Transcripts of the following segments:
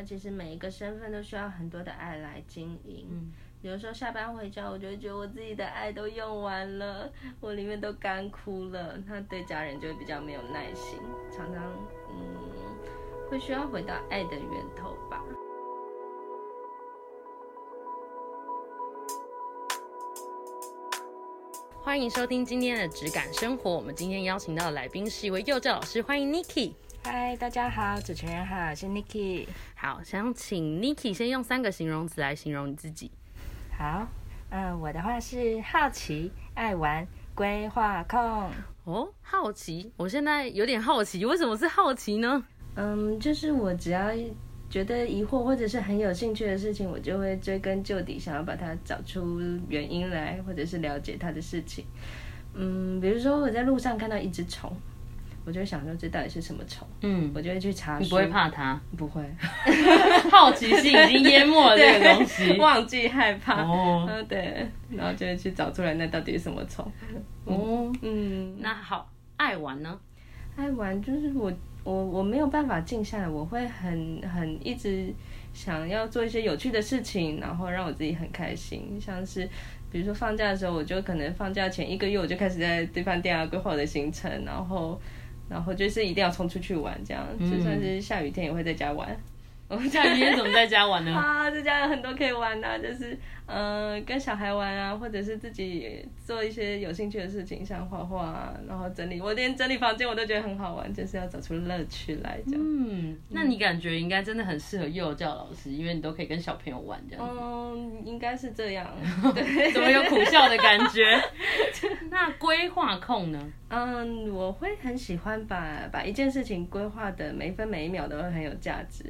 那其实每一个身份都需要很多的爱来经营。嗯有时候下班回家，我就会觉得我自己的爱都用完了，我里面都干枯了。那对家人就会比较没有耐心，常常嗯会需要回到爱的源头吧。欢迎收听今天的质感生活。我们今天邀请到的来宾是一位幼教老师，欢迎 Niki。嗨，大家好，主持人好，我是 Niki。好，想请 Niki 先用三个形容词来形容你自己。好，嗯，我的话是好奇、爱玩、规划控。哦，好奇，我现在有点好奇，为什么是好奇呢？嗯，就是我只要觉得疑惑或者是很有兴趣的事情，我就会追根究底，想要把它找出原因来，或者是了解它的事情。嗯，比如说我在路上看到一只虫，我就会想说这到底是什么虫，嗯，我就会去查。你不会？怕它？不会，好奇心已经淹没了这个东西。忘记害怕。哦，嗯，对，然后就会去找出来那到底是什么虫。哦，嗯，那好，爱玩呢？爱玩就是我我我没有办法静下来，我会很很一直想要做一些有趣的事情，然后让我自己很开心。像是比如说放假的时候，我就可能放假前一个月我就开始在对饭店啊规划我的行程，然后然后就是一定要冲出去玩，这样就算是下雨天也会在家玩。下雨天怎么在家玩呢？啊，在家有很多可以玩的啊、就是嗯、呃跟小孩玩啊，或者是自己做一些有兴趣的事情，像画画啊，然后整理。我连整理房间我都觉得很好玩，就是要找出乐趣来这样。嗯，那你感觉应该真的很适合幼教老师，因为你都可以跟小朋友玩这样子。嗯，应该是这样。对，怎么有苦笑的感觉？那规划控呢？嗯，我会很喜欢把把一件事情规划的每一分每一秒都会很有价值，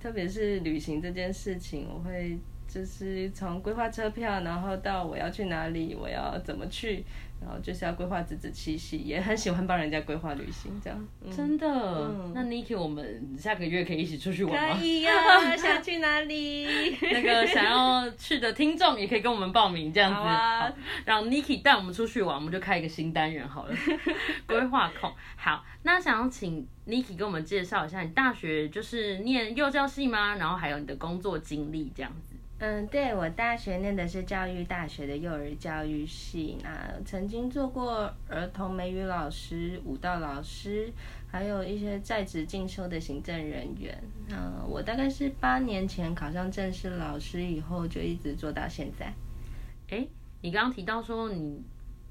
特别是旅行这件事情，我会就是从规划车票，然后到我要去哪里，我要怎么去，然后就是要规划仔仔细细，也很喜欢帮人家规划旅行这样。嗯、真的？那 Niki，我们下个月可以一起出去玩吗可？以呀、想去哪里？那个想要去的听众也可以跟我们报名，这样子，好啊让 Niki 带我们出去玩，我们就开一个新单元好了。规划控，好，那想要请 Niki 给我们介绍一下，你大学就是念幼教系吗？然后还有你的工作经历这样子。嗯，对我大学念的是教育大学的幼儿教育系，那曾经做过儿童美语老师、舞蹈老师，还有一些在职进修的行政人员。嗯，我大概是八年前考上正式老师以后，就一直做到现在。哎，你刚刚提到说你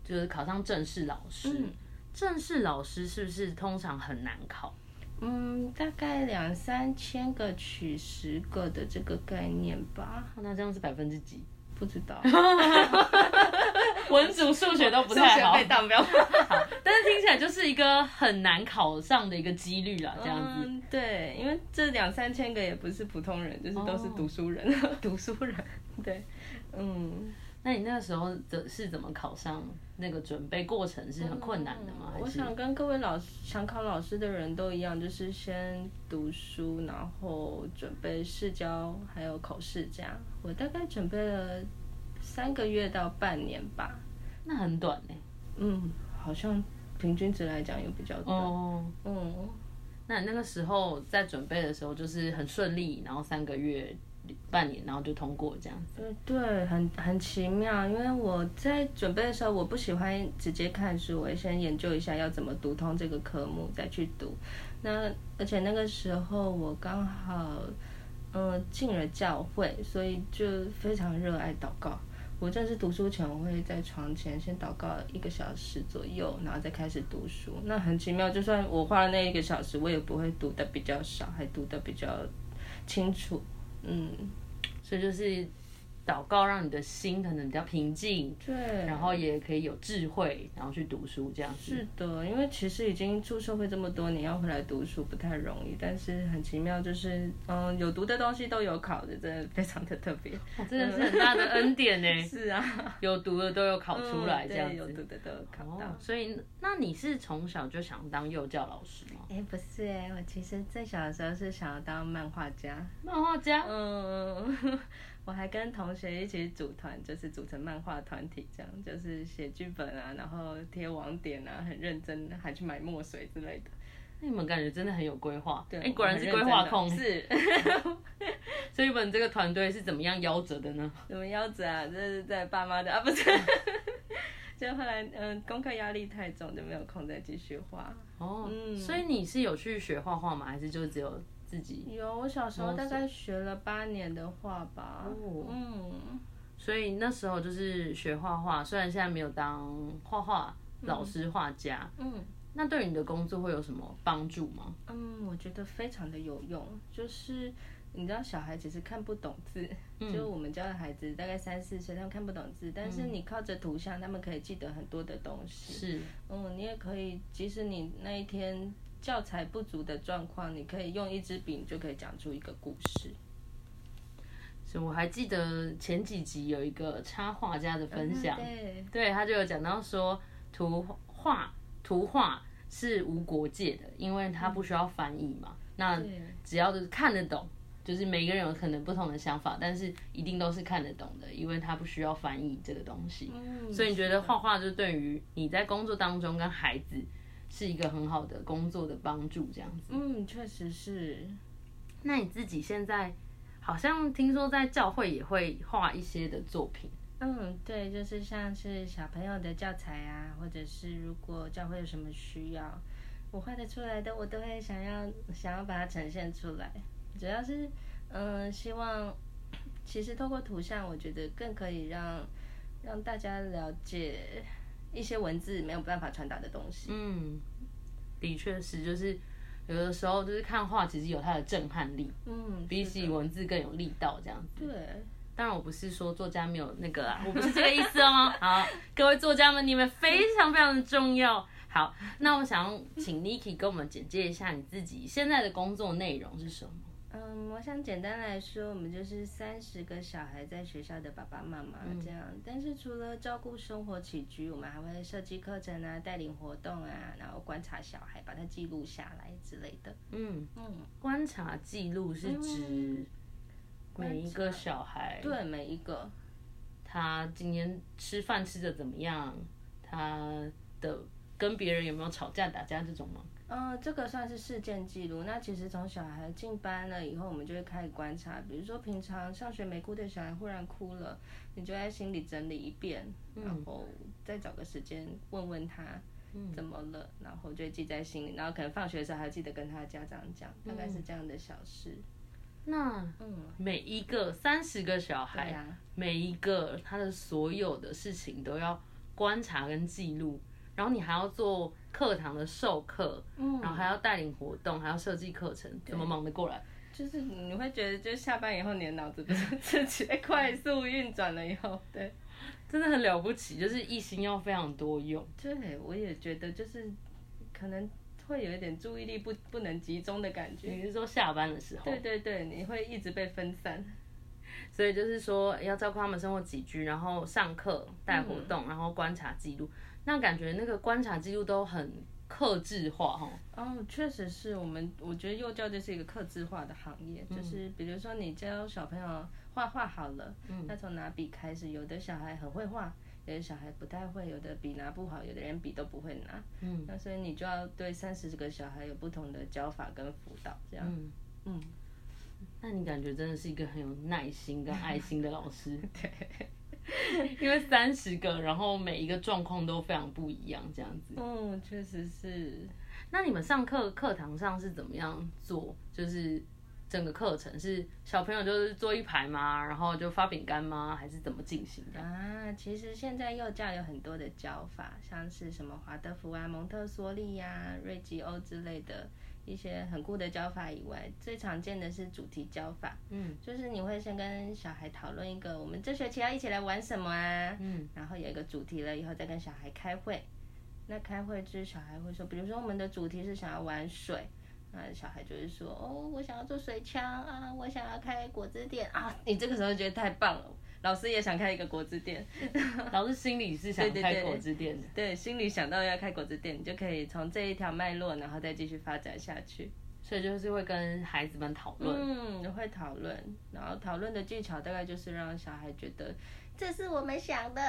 就是考上正式老师，嗯正式老师是不是通常很难考？嗯，大概两三千个取十个的这个概念吧，那这样是百分之几？不知道。文组数学都不太好，被当标。但是听起来就是一个很难考上的一个几率啦，这样子。嗯，对，因为这两三千个也不是普通人，就是都是读书人，读书人。对，嗯，那你那个时候的是怎么考上？那个准备过程是很困难的吗？我想跟各位老师想考老师的人都一样，就是先读书，然后准备试教，还有考试这样。我大概准备了三个月到半年吧。那很短呢、嗯，好像平均值来讲又比较短。哦，嗯，那那个时候在准备的时候就是很顺利，然后三个月、半年，然后就通过这样子。对对，很很奇妙，因为我在准备的时候，我不喜欢直接看书，我会先研究一下要怎么读通这个科目再去读。那而且那个时候我刚好，嗯、进了教会，所以就非常热爱祷告。我正式读书前，我会在床前先祷告一个小时左右，然后再开始读书。那很奇妙，就算我花了那一个小时，我也不会读的比较少，还读的比较清楚。嗯，所以就是祷告，让你的心可能比较平静，对。然后也可以有智慧，然后去读书这样子。是的，因为其实已经出社会这么多年，要回来读书不太容易。但是很奇妙，就是嗯，有读的东西都有考的，真的非常的特别。哇真的是很大的恩典呢，是啊，有读的都有考出来嗯这样对有读子。的都有考到。哦，所以那你是从小就想当幼教老师吗？哎、不是哎，我其实最小的时候是想要当漫画家。漫画家？嗯，我还跟同学一起组团，就是组成漫画团体，这样就是写剧本啊，然后贴网点啊，很认真，还去买墨水之类的。那你们感觉真的很有规划。对，哎，果然是规划控。是。所以你们这个团队是怎么样夭折的呢？怎么夭折啊？这是在爸妈的啊，不是。就后来，嗯，功课压力太重，就没有空再继续画。哦，所以你是有去学画画吗？还是就只有自己？有，我小时候大概学了八年的画吧。哦，嗯。所以那时候就是学画画，虽然现在没有当画画老师、画家。嗯。那对你的工作会有什么帮助吗？嗯，我觉得非常的有用，就是。你知道小孩其实看不懂字，就我们家的孩子大概三四岁，他们看不懂字，但是你靠着图像，他们可以记得很多的东西。是，嗯，你也可以，即使你那一天教材不足的状况，你可以用一支笔就可以讲出一个故事。所以，我还记得前几集有一个插画家的分享，对，对他就有讲到说，图画图画是无国界的，因为它不需要翻译嘛，那只要是看得懂。就是每个人有可能不同的想法，但是一定都是看得懂的，因为他不需要翻译这个东西。嗯，所以你觉得画画就对于你在工作当中跟孩子是一个很好的工作的帮助，这样子。嗯，确实是。那你自己现在好像听说在教会也会画一些的作品。嗯，对，就是像是小朋友的教材啊，或者是如果教会有什么需要，我画的出来的，我都会想要想要把它呈现出来。主要是，嗯，希望其实透过图像，我觉得更可以让让大家了解一些文字没有办法传达的东西。嗯，的确是，就是有的时候就是看画，其实有它的震撼力。嗯，比起文字更有力道，这样子。对。当然，我不是说作家没有那个啊，我不是这个意思哦。好，各位作家们，你们非常非常的重要。好，那我想请 Niki 跟我们简介一下你自己现在的工作内容是什么。嗯，我想简单来说，我们就是三十个小孩在学校的爸爸妈妈这样。但是除了照顾生活起居，我们还会设计课程啊，带领活动啊，然后观察小孩，把它记录下来之类的。嗯嗯，观察记录是指每一个小孩，对每一个，他今天吃饭吃的怎么样？他的跟别人有没有吵架打架这种吗？嗯，这个算是事件记录。那其实从小孩进班了以后，我们就会开始观察。比如说平常上学没哭的小孩忽然哭了，你就在心里整理一遍，然后再找个时间问问他怎么了，然后就记在心里。然后可能放学的时候还记得跟他家长讲，大概是这样的小事。那嗯，每一个三十个小孩，啊每一个他的所有的事情都要观察跟记录。然后你还要做课堂的授课，嗯，然后还要带领活动，还要设计课程，怎么忙得过来？就是你会觉得，就下班以后你的脑子不是自己 快速运转了以后，对，真的很了不起，就是一心要非常多用。对，我也觉得就是可能会有一点注意力不不能集中的感觉。你是说下班的时候？对对对，你会一直被分散。所以就是说要照顾他们生活起居，然后上课带活动，然后观察记录。那感觉那个观察记录都很克制化哈。哦，确实是我们，我觉得幼教就是一个克制化的行业，就是比如说你教小朋友画画好了，那从拿笔开始，有的小孩很会画，有的小孩不太会，有的笔拿不好，有的连笔都不会拿。嗯，那所以你就要对三十个小孩有不同的教法跟辅导，这样。嗯嗯，那你感觉真的是一个很有耐心跟爱心的老师。对。因为三十个，然后每一个状况都非常不一样，这样子。嗯，确实是。那你们上课课堂上是怎么样做？就是整个课程是小朋友就是坐一排吗？然后就发饼干吗？还是怎么进行的？啊，其实现在幼教有很多的教法，像是什么华德福啊、蒙特梭利呀、瑞吉欧之类的。一些很酷的教法以外，最常见的是主题教法。嗯，就是你会先跟小孩讨论一个，我们这学期要一起来玩什么啊？嗯，然后有一个主题了以后，再跟小孩开会。那开会之小孩会说，比如说我们的主题是想要玩水，那小孩就会说，哦，我想要做水枪啊，我想要开果汁店啊。你这个时候觉得太棒了。老师也想开一个果汁店，老师心里是想开果汁店的，对，心里想到要开果汁店，你就可以从这一条脉络，然后再继续发展下去。所以就是会跟孩子们讨论，嗯，会讨论，然后讨论的技巧大概就是让小孩觉得，这是我们想的，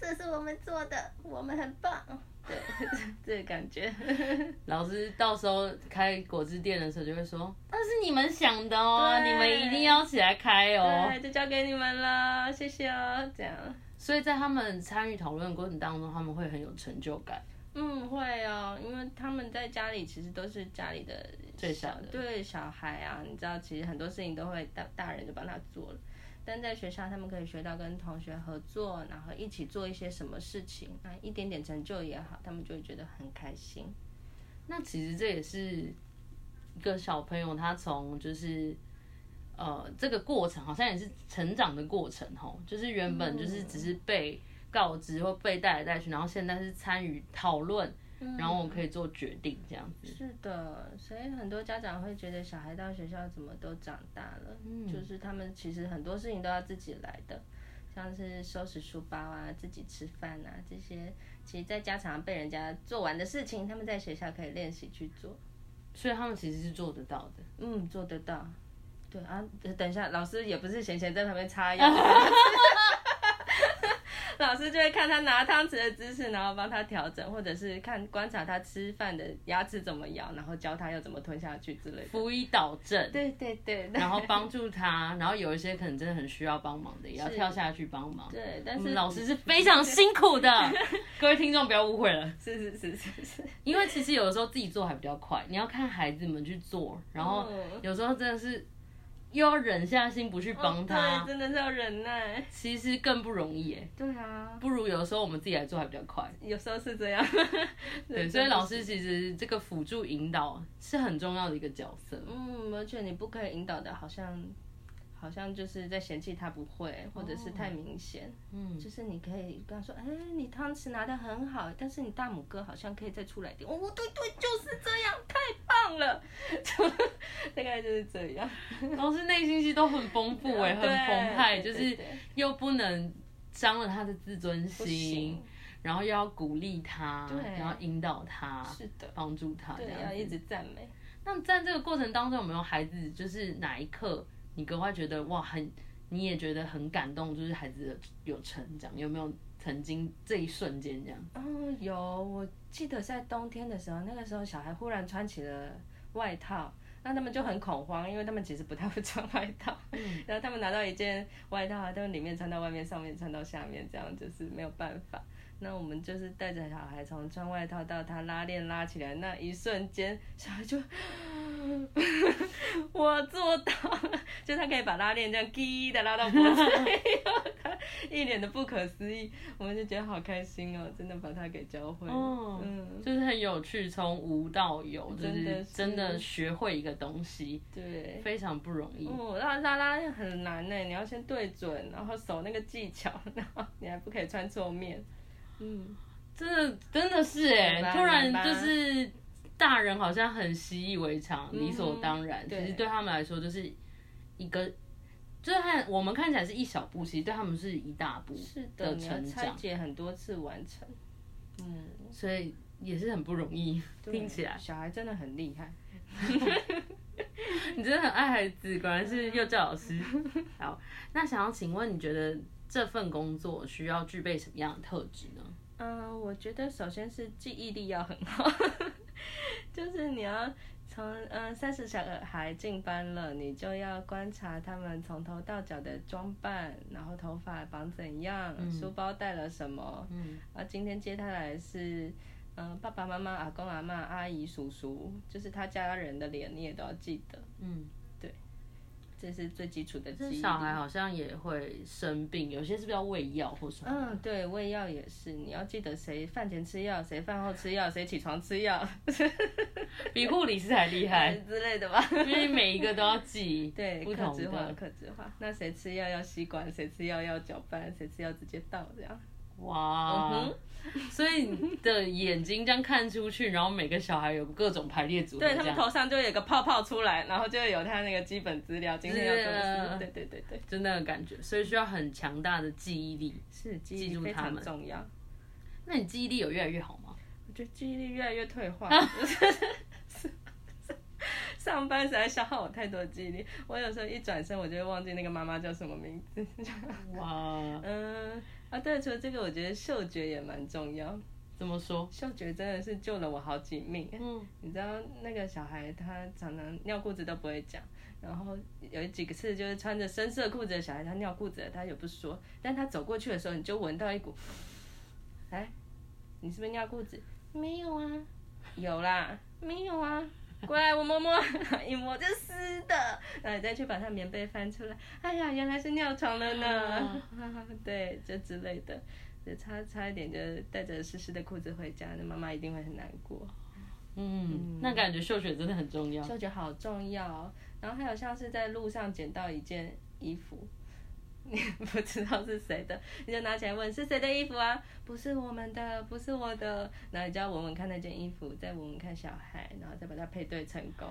这是我们做的，我们很棒。对，这个感觉。老师到时候开果汁店的时候就会说，那是你们想的哦，你们一定要起来开哦。对，就交给你们了，谢谢哦，这样。所以在他们参与讨论的过程当中，他们会很有成就感。嗯，会哦，因为他们在家里其实都是家里的最小的对小孩啊，你知道，其实很多事情都会大大人就帮他做了，但在学校他们可以学到跟同学合作，然后一起做一些什么事情，那一点点成就也好，他们就会觉得很开心。那其实这也是一个小朋友他从就是呃这个过程，好像也是成长的过程吼，就是原本就是只是被告知或被带来带去，然后现在是参与讨论，然后我可以做决定这样子。是的，所以很多家长会觉得小孩到学校怎么都长大了，就是他们其实很多事情都要自己来的，像是收拾书包啊、自己吃饭啊这些，其实在家常被人家做完的事情，他们在学校可以练习去做。所以他们其实是做得到的。嗯，做得到。对啊，等一下，老师也不是闲闲在旁边擦药。老师就会看他拿汤匙的姿势，然后帮他调整，或者是看观察他吃饭的牙齿怎么咬，然后教他要怎么吞下去之类的。辅以导正，对对对，然后帮助他，然后有一些可能真的很需要帮忙的，也要跳下去帮忙。对，但是老师是非常辛苦的，各位听众不要误会了。是是是是是，因为其实有的时候自己做还比较快，你要看孩子们去做，然后嗯有时候真的是又要忍下心不去帮他，对，真的是要忍耐。其实更不容易耶。对啊，不如有时候我们自己来做还比较快。有时候是这样。对，所以老师其实这个辅助引导是很重要的一个角色。嗯，而且你不可以引导的，好像好像就是在嫌弃他不会，或者是太明显。嗯，就是你可以跟他说，哎、你汤匙拿的很好，但是你大拇哥好像可以再出来点。哦，对对，就是这样，太棒了，就 大概就是这样。老师内心戏都很丰富 哎，很澎湃，就是又不能伤了他的自尊心，然后又要鼓励他，然后引导他，是的，帮助他，这对，要一直赞美。那在这个过程当中，有没有孩子就是哪一刻你格外觉得哇很，你也觉得很感动，就是孩子有成长，有没有曾经这一瞬间这样？嗯，有，我记得在冬天的时候，那个时候小孩忽然穿起了外套，那他们就很恐慌，因为他们其实不太会穿外套。然后他们拿到一件外套，他们里面穿到外面，上面穿到下面，这样就是没有办法。那我们就是带着小孩从穿外套到他拉链拉起来那一瞬间，小孩就 我做到了，就他可以把拉链这样滴的拉到脖子里，他 一脸的不可思议，我们就觉得好开心哦，真的把他给教会了。哦嗯，就是很有趣，从无到有，就真的真的学会一个东西，对。非常不容易。哦，拉拉拉链很难呢，你要先对准，然后手那个技巧，然后你还不可以穿错面。嗯，真的真的是哎，突然就是大人好像很习以为常，嗯理所当然。其对实对他们来说就是一个，就是看我们看起来是一小步，其实对他们是一大步是的，你要成长，拆解很多次完成。嗯，所以也是很不容易。听起来小孩真的很厉害。你真的很爱孩子，果然是幼教老师。好，那想要请问，你觉得这份工作需要具备什么样的特质呢？嗯，我觉得首先是记忆力要很好，就是你要从嗯三十小孩进班了，你就要观察他们从头到脚的装扮，然后头发绑怎样，书包带了什么，嗯，啊，今天接他来是。嗯，爸爸妈妈、阿公阿妈、阿姨、叔叔，就是他家人的脸，你也都要记得。嗯，这是最基础的记小孩好像也会生病，有些是不是要喂药或什么？嗯，对，喂药也是，你要记得谁饭前吃药，谁饭后吃药，谁起床吃药，比护理师还厉害，之类的吧。因为每一个都要记 对，不同克制化，的。克制化。那谁吃药要吸管，谁吃药要搅拌，谁吃药直接倒，这样。哇，嗯所以你的眼睛这样看出去，然后每个小孩有各种排列组合，对他们头上就有一个泡泡出来，然后就有他那个基本资料，今天要做的是事。对对对对，就那个感觉，所以需要很强大的记忆力。是记记忆力非常住他们重要。那你记忆力有越来越好吗？我觉得记忆力越来越退化。上班实在消耗我太多记忆力，我有时候一转身我就会忘记那个妈妈叫什么名字。哇，嗯啊，对，除了这个，我觉得嗅觉也蛮重要。怎么说？嗅觉真的是救了我好几命。嗯，你知道那个小孩他常常尿裤子都不会讲，然后有几个次就是穿着深色裤子的小孩，他尿裤子了他也不说，但他走过去的时候，你就闻到一股，哎，你是不是尿裤子？没有啊，有啦，没有啊。过来，我摸摸，一摸就湿的，然后你再去把它棉被翻出来，哎呀，原来是尿床了呢，对，就之类的，就差差一点就带着湿湿的裤子回家，那妈妈一定会很难过。嗯，那感觉嗅觉真的很重要。嗅觉好重要哦，然后还有像是在路上捡到一件衣服。你 不知道是谁的，你就拿起来问是谁的衣服啊？不是我们的，不是我的。然后你就要闻闻看那件衣服，再闻闻看小孩，然后再把它配对成功。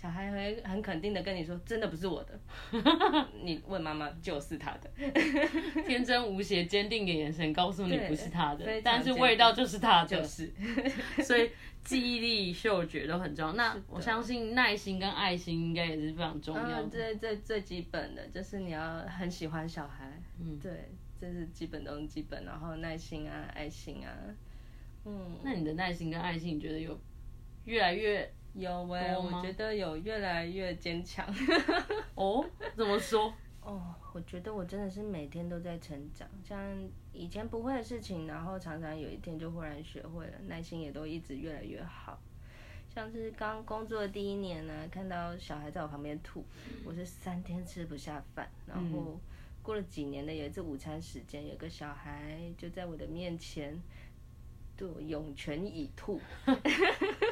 小孩会很肯定的跟你说，真的不是我的。你问妈妈，就是他的。天真无邪、坚定的眼神告诉你不是他的但是味道就是他的。就是。所以记忆力、嗅觉都很重要。那我相信耐心跟爱心应该也是非常重要的。嗯，最最最基本的就是你要很喜欢小孩。嗯，对，这是基本中基本。然后耐心啊，爱心啊。嗯。那你的耐心跟爱心，你觉得有越来越？有喂，我觉得有越来越坚强。哦，怎么说？哦，我觉得我真的是每天都在成长，像以前不会的事情，然后常常有一天就忽然学会了，耐心也都一直越来越好。像是刚工作的第一年呢，看到小孩在我旁边吐，我是三天吃不下饭。然后过了几年的有一次午餐时间，有个小孩就在我的面前，对我涌泉以吐。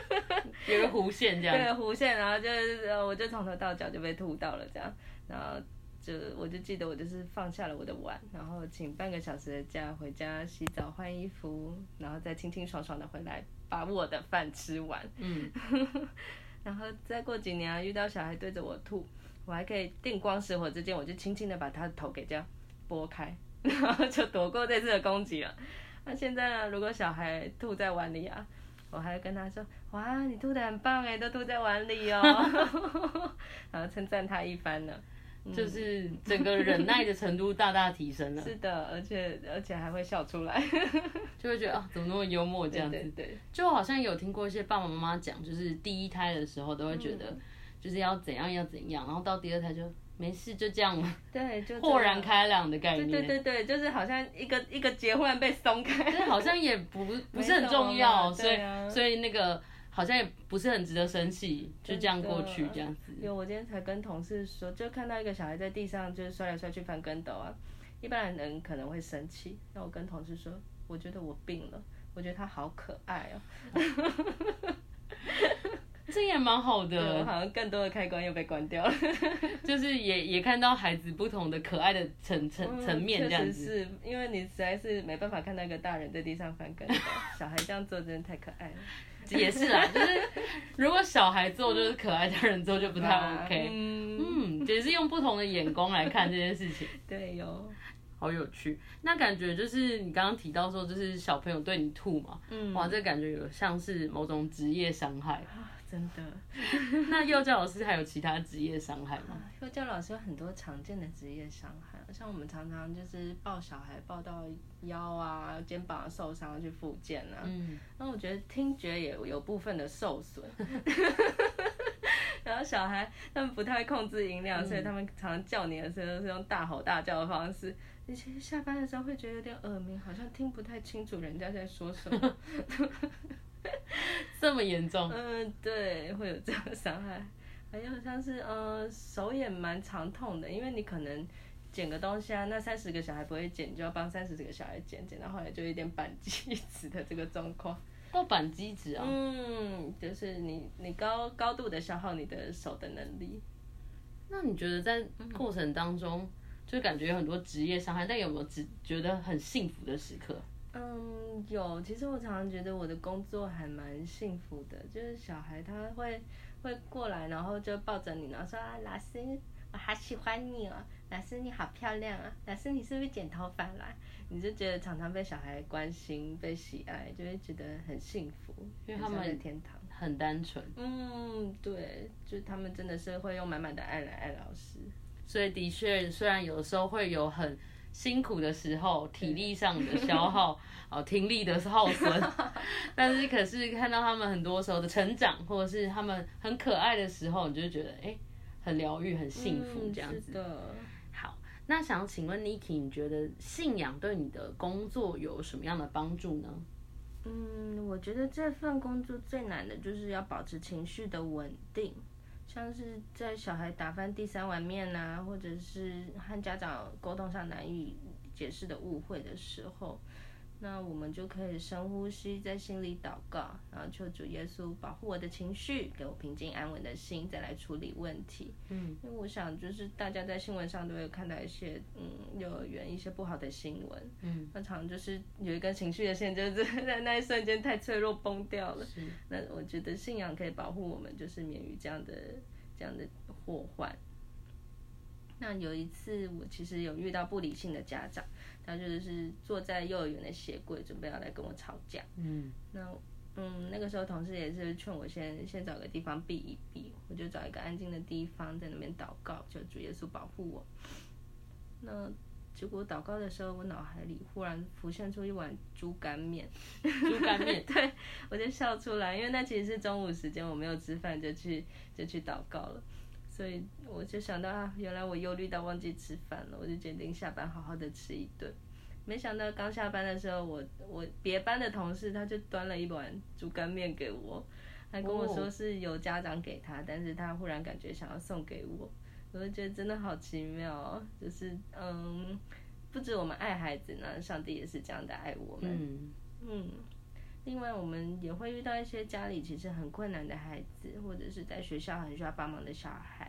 有个弧线这样，对弧线，然后就是我就从头到脚就被吐到了这样，然后就我就记得我就是放下了我的碗，然后请半个小时的假回家洗澡换衣服，然后再清清爽爽的回来把我的饭吃完。嗯，然后再过几年啊，遇到小孩对着我吐，我还可以定光石火之间，我就轻轻的把他的头给这样拨开，然后就躲过这次的攻击了。那现在呢，如果小孩吐在碗里啊。我还跟他说：“哇，你吐的很棒哎，都吐在碗里哦。”然后称赞他一番呢，就是整个忍耐的程度大大提升了。是的，而且而且还会笑出来，就会觉得啊，怎么那么幽默这样子？对，就好像有听过一些爸爸妈妈讲，就是第一胎的时候都会觉得，就是要怎样要怎样，然后到第二胎就。没事，就这样嘛。对，就豁然开朗的概念。对对对对，就是好像一个一个结忽然被松开，但好像也不不是很重要，所以所以那个好像也不是很值得生气，就这样过去这样子。有，我今天才跟同事说，就看到一个小孩在地上就是摔来摔去翻跟斗啊，一般人可能会生气，那我跟同事说，我觉得我病了，我觉得他好可爱哦。这也蛮好的，好像更多的开关又被关掉了，就是也也看到孩子不同的可爱的层层层面这样子。是因为你实在是没办法看到一个大人在地上翻跟头，小孩这样做真的太可爱了。也是啦，就是如果小孩做就是可爱，大人做就不太 OK。嗯，也是用不同的眼光来看这件事情。对哟。好有趣，那感觉就是你刚刚提到说，就是小朋友对你吐嘛，嗯，哇，这感觉有像是某种职业伤害啊，真的。那幼教老师还有其他职业伤害吗？幼教老师有很多常见的职业伤害，像我们常常就是抱小孩抱到腰啊、肩膀受伤去复健啊，嗯，那我觉得听觉也有部分的受损。然后小孩他们不太会控制音量，所以他们常常叫你的时候是用大吼大叫的方式。你其实下班的时候会觉得有点耳鸣，好像听不太清楚人家在说什么。这么严重？嗯，对，会有这样的伤害。还有像是呃手也蛮长痛的，因为你可能捡个东西啊，那三十个小孩不会捡，就要帮三十几个小孩捡，捡到后来就有点扳机子的这个状况。过板机子啊？嗯，就是你你高高度的消耗你的手的能力。那你觉得在过程当中？就感觉有很多职业伤害，但有没有只觉得很幸福的时刻？嗯，有。其实我常常觉得我的工作还蛮幸福的，就是小孩他会会过来，然后就抱着你，然后说啊，老师，我好喜欢你哦，老师你好漂亮啊，老师你是不是剪头发啦？你就觉得常常被小孩关心、被喜爱，就会觉得很幸福，因为他们的天堂很单纯。嗯，对，就他们真的是会用满满的爱来爱老师。所以的确，虽然有的时候会有很辛苦的时候，体力上的消耗，哦，听力的耗损，但是可是看到他们很多时候的成长，或者是他们很可爱的时候，你就觉得哎、很疗愈、很幸福这样子。好，那想请问 Niki，你觉得信仰对你的工作有什么样的帮助呢？嗯，我觉得这份工作最难的就是要保持情绪的稳定，像是在小孩打翻第三碗面呐，或者是和家长沟通上难以解释的误会的时候，那我们就可以深呼吸，在心里祷告，然后求主耶稣保护我的情绪，给我平静安稳的心，再来处理问题。嗯，因为我想，就是大家在新闻上都会看到一些，嗯，幼儿园一些不好的新闻，嗯，那常常就是有一根情绪的线，就是 在那一瞬间太脆弱崩掉了。那我觉得信仰可以保护我们，就是免于这样的这样的祸患。那有一次，我其实有遇到不理性的家长，他就是坐在幼儿园的鞋柜，准备要来跟我吵架。嗯那嗯，那个时候同事也是劝我先先找个地方避一避，我就找一个安静的地方在那边祷告，求主耶稣保护我。那结果祷告的时候，我脑海里忽然浮现出一碗猪肝面，猪肝面，对我就笑出来，因为那其实是中午时间，我没有吃饭就去就去祷告了，所以我就想到啊，原来我忧虑到忘记吃饭了，我就决定下班好好的吃一顿。没想到刚下班的时候，我我别班的同事他就端了一碗猪肝面给我，还跟我说是有家长给他，但是他忽然感觉想要送给我，我就觉得真的好奇妙哦，就是嗯，不止我们爱孩子呢，上帝也是这样的爱我们。嗯嗯，另外我们也会遇到一些家里其实很困难的孩子，或者是在学校很需要帮忙的小孩，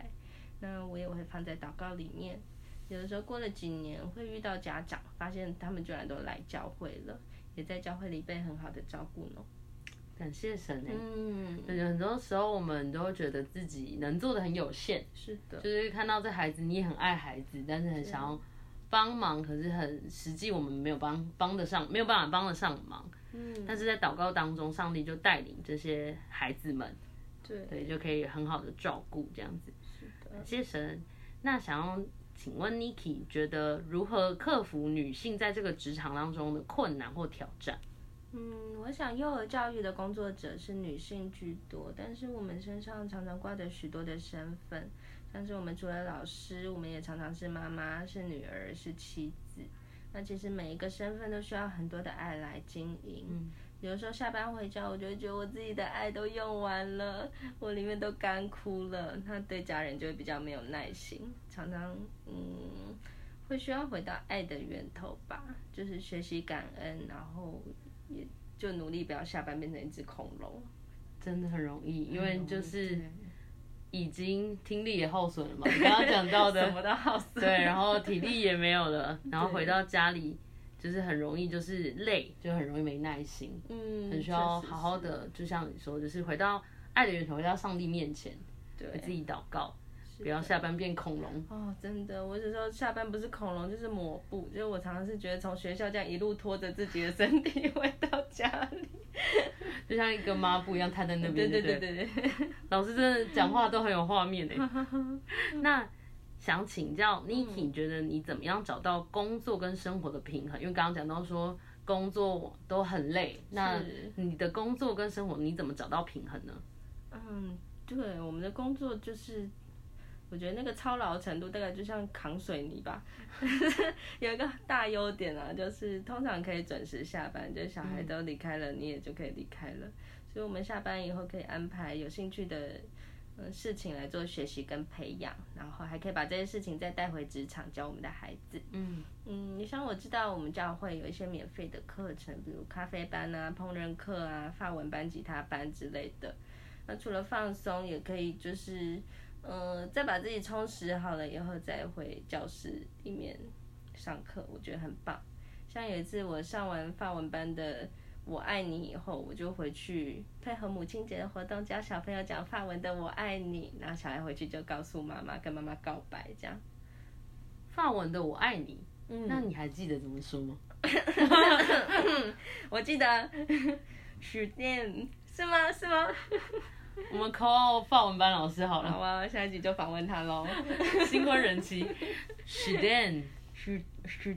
那我也会放在祷告里面。有的时候过了几年，会遇到家长，发现他们居然都来教会了，也在教会里被很好的照顾呢。感谢神哎。嗯，很多时候我们都会觉得自己能做的很有限，是的，就是看到这孩子，你也很爱孩子，但是很想要帮忙，可是很实际我们没有帮帮得上，没有办法帮得上忙。嗯，但是在祷告当中，上帝就带领这些孩子们，对，对，就可以很好的照顾这样子。谢神。那想要请问 Niki，觉得如何克服女性在这个职场当中的困难或挑战？嗯，我想幼儿教育的工作者是女性居多，但是我们身上常常挂着许多的身份，像是我们除了老师，我们也常常是妈妈、是女儿、是妻子。那其实每一个身份都需要很多的爱来经营。嗯有时候下班回家，我就会觉得我自己的爱都用完了，我里面都干枯了。那对家人就会比较没有耐心，常常嗯会需要回到爱的源头吧，就是学习感恩，然后也就努力不要下班变成一只恐龙，真的很容易，因为就是已经听力也耗损了嘛，你刚刚讲到的什，么都耗损。对，然后体力也没有了，然后回到家里就是很容易就是累，就很容易没耐心，嗯，很需要好好的，就像你说，就是回到爱的源头，回到上帝面前，对自己祷告，不要下班变恐龙。哦，真的，我有时候下班不是恐龙就是抹布，就是我常常是觉得从学校这样一路拖着自己的身体 回到家里。就像一个抹布一样摊在那边，对对对对对对。老师真的讲话都很有画面诶。那想请教 Niki，你觉得你怎么样找到工作跟生活的平衡？因为刚刚讲到说工作都很累，那是你的工作跟生活你怎么找到平衡呢？嗯，对，我们的工作就是，我觉得那个操劳程度大概就像扛水泥吧。有一个大优点啊，就是通常可以准时下班，就小孩都离开了，你也就可以离开了。所以我们下班以后可以安排有兴趣的。嗯，事情来做学习跟培养，然后还可以把这些事情再带回职场教我们的孩子。嗯嗯，你像我知道我们教会有一些免费的课程，比如咖啡班啊、烹饪课啊、法文班、吉他班之类的。那除了放松，也可以就是，呃，再把自己充实好了以后，再回教室里面上课，我觉得很棒。像有一次我上完法文班的“我爱你”以后，我就回去配合母亲节的活动，教小朋友讲法文的“我爱你”，然后小孩回去就告诉妈妈，跟妈妈告白，这样。法文的我爱你，嗯那你还记得怎么说吗？我记得 许电是吗？是吗？我们 call 法文班老师好了，好啊，下一集就访问他喽。新婚人妻 e d e n 是是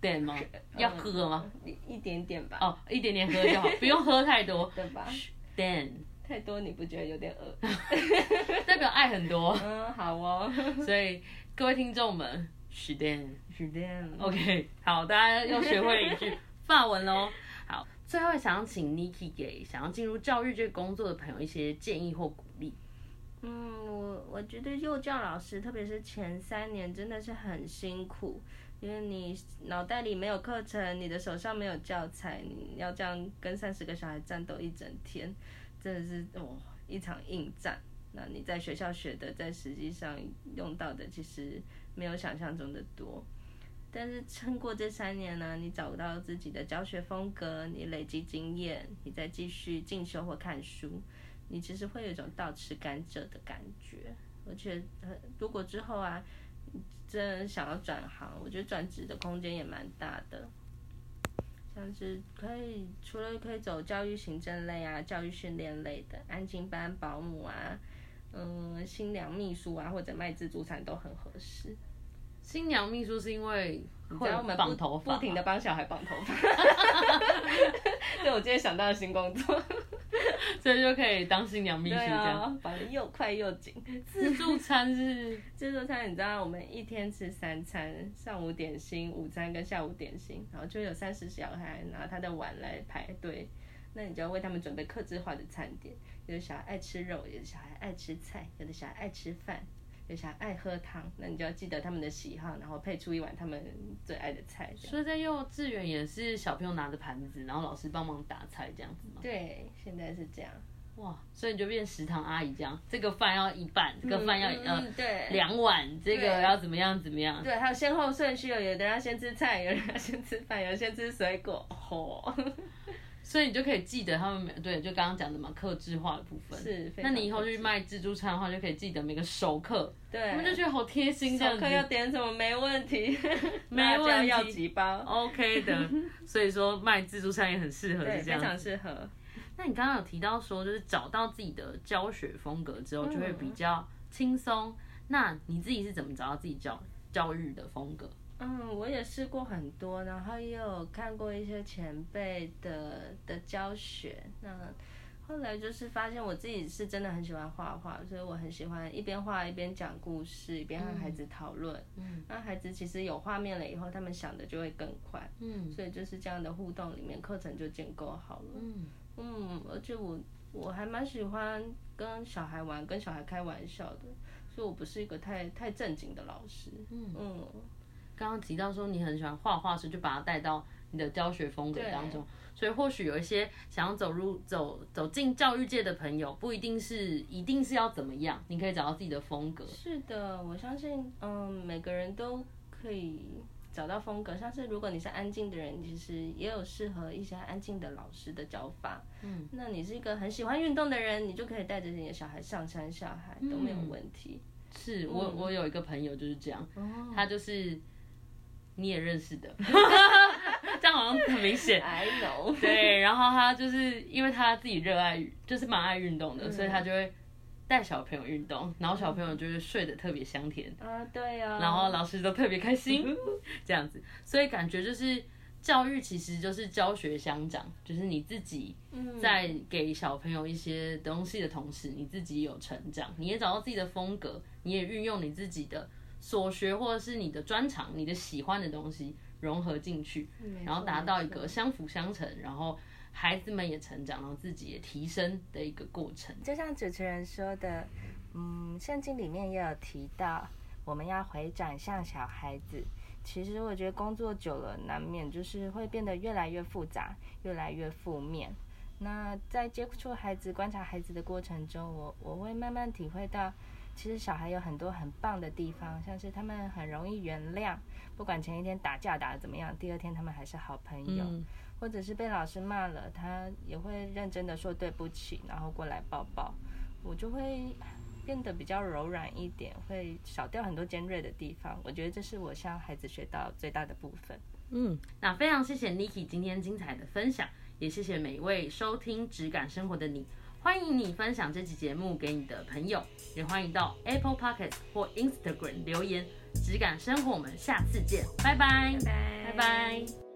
点对吗？要喝吗？一一点点吧。哦，一点点喝就好，不用喝太多。对吧？Dan 太多你不觉得有点恶？代表爱很多，嗯，好哦。所以各位听众们，是 Dan。是点 OK，好，大家又学会了一句法文喽。好，最后想要请 Niki 给想要进入教育这个工作的朋友一些建议或鼓励。嗯，我我觉得幼教老师，特别是前三年，真的是很辛苦，因为你脑袋里没有课程，你的手上没有教材，你要这样跟三十个小孩战斗一整天，真的是哦一场硬战。那你在学校学的，在实际上用到的，其实没有想象中的多。但是撑过这三年呢，你找到自己的教学风格，你累积经验，你再继续进修或看书，你其实会有一种倒吃甘蔗的感觉。而且，如果之后啊，真的想要转行，我觉得转职的空间也蛮大的。像是可以除了可以走教育行政类啊、教育训练类的安静班、保姆啊，嗯，新娘秘书啊，或者卖自助餐都很合适。新娘秘书是因为会绑头发不停的帮小孩绑头发，对我今天想到了新工作，所以就可以当新娘秘书对这样。啊，绑的又快又紧。自助餐是 自助餐你知道我们一天吃三餐，上午点心、午餐跟下午点心，然后就有三十小孩拿他的碗来排队，那你就要为他们准备克制化的餐点。有的小孩爱吃肉，有的小孩爱吃菜，有的小孩爱吃饭。有小孩爱喝汤，那你就要记得他们的喜好，然后配出一碗他们最爱的菜。所以在幼稚园也是小朋友拿着盘子，然后老师帮忙打菜这样子吗？对，现在是这样。哇，所以你就变食堂阿姨这样，这个饭要一半，这个饭要、嗯对两碗，这个要怎么样怎么样？对，还有先后顺序哦，有的人要先吃菜，有人要先吃饭，有人先吃水果。哦，所以你就可以记得他们每对，就刚刚讲的嘛，克制化的部分。是那你以后去卖自助餐的话，就可以记得每个熟客，对，他们就觉得好贴心这样子熟客。要点什么没问题，没问题要几包，OK 的，所以说卖自助餐也很适合这样子。适合。那你刚刚有提到说，就是找到自己的教学风格之后，就会嗯比较轻松。那你自己是怎么找到自己教教育的风格？嗯，我也试过很多，然后也有看过一些前辈的的教学。那后来就是发现我自己是真的很喜欢画画，所以我很喜欢一边画一边讲故事，一边和孩子讨论。嗯那孩子其实有画面了以后，他们想的就会更快。嗯所以就是这样的互动里面，课程就建构好了。嗯，嗯，而且我我还蛮喜欢跟小孩玩，跟小孩开玩笑的，所以我不是一个太太正经的老师。嗯嗯，刚刚提到说你很喜欢画画时，就把它带到你的教学风格当中。所以或许有一些想要走入走走进教育界的朋友，不一定是一定是要怎么样，你可以找到自己的风格。是的，我相信，嗯，每个人都可以找到风格。像是如果你是安静的人，其实也有适合一些安静的老师的教法。嗯，那你是一个很喜欢运动的人，你就可以带着你的小孩上山下海都没有嗯问题。是我我有一个朋友就是这样，哦他就是你也认识的，这样好像很明显。I know。对，然后他就是因为他自己热爱，就是蛮爱运动的，嗯。所以他就会带小朋友运动，然后小朋友就是睡得特别香甜，啊，对呀、然后老师都特别开心，这样子，所以感觉就是教育其实就是教学相长，就是你自己在给小朋友一些东西的同时，你自己有成长，你也找到自己的风格，你也运用你自己的所学或者是你的专长、你的喜欢的东西融合进去，然后达到一个相辅相成，然后孩子们也成长，然后自己也提升的一个过程。就像主持人说的，嗯，圣经里面也有提到，我们要回转向小孩子。其实我觉得工作久了，难免就是会变得越来越复杂，越来越负面。那在接触孩子、观察孩子的过程中，我我会慢慢体会到，其实小孩有很多很棒的地方，像是他们很容易原谅，不管前一天打架打得怎么样，第二天他们还是好朋友。嗯或者是被老师骂了，他也会认真的说对不起，然后过来抱抱，我就会变得比较柔软一点，会少掉很多尖锐的地方。我觉得这是我向孩子学到最大的部分。嗯，那非常谢谢 Niki 今天精彩的分享，也谢谢每一位收听《质感生活的你》。欢迎你分享这期节目给你的朋友，也欢迎到 Apple Pocket 或 Instagram 留言。质感生活，我们下次见，拜拜，拜拜拜。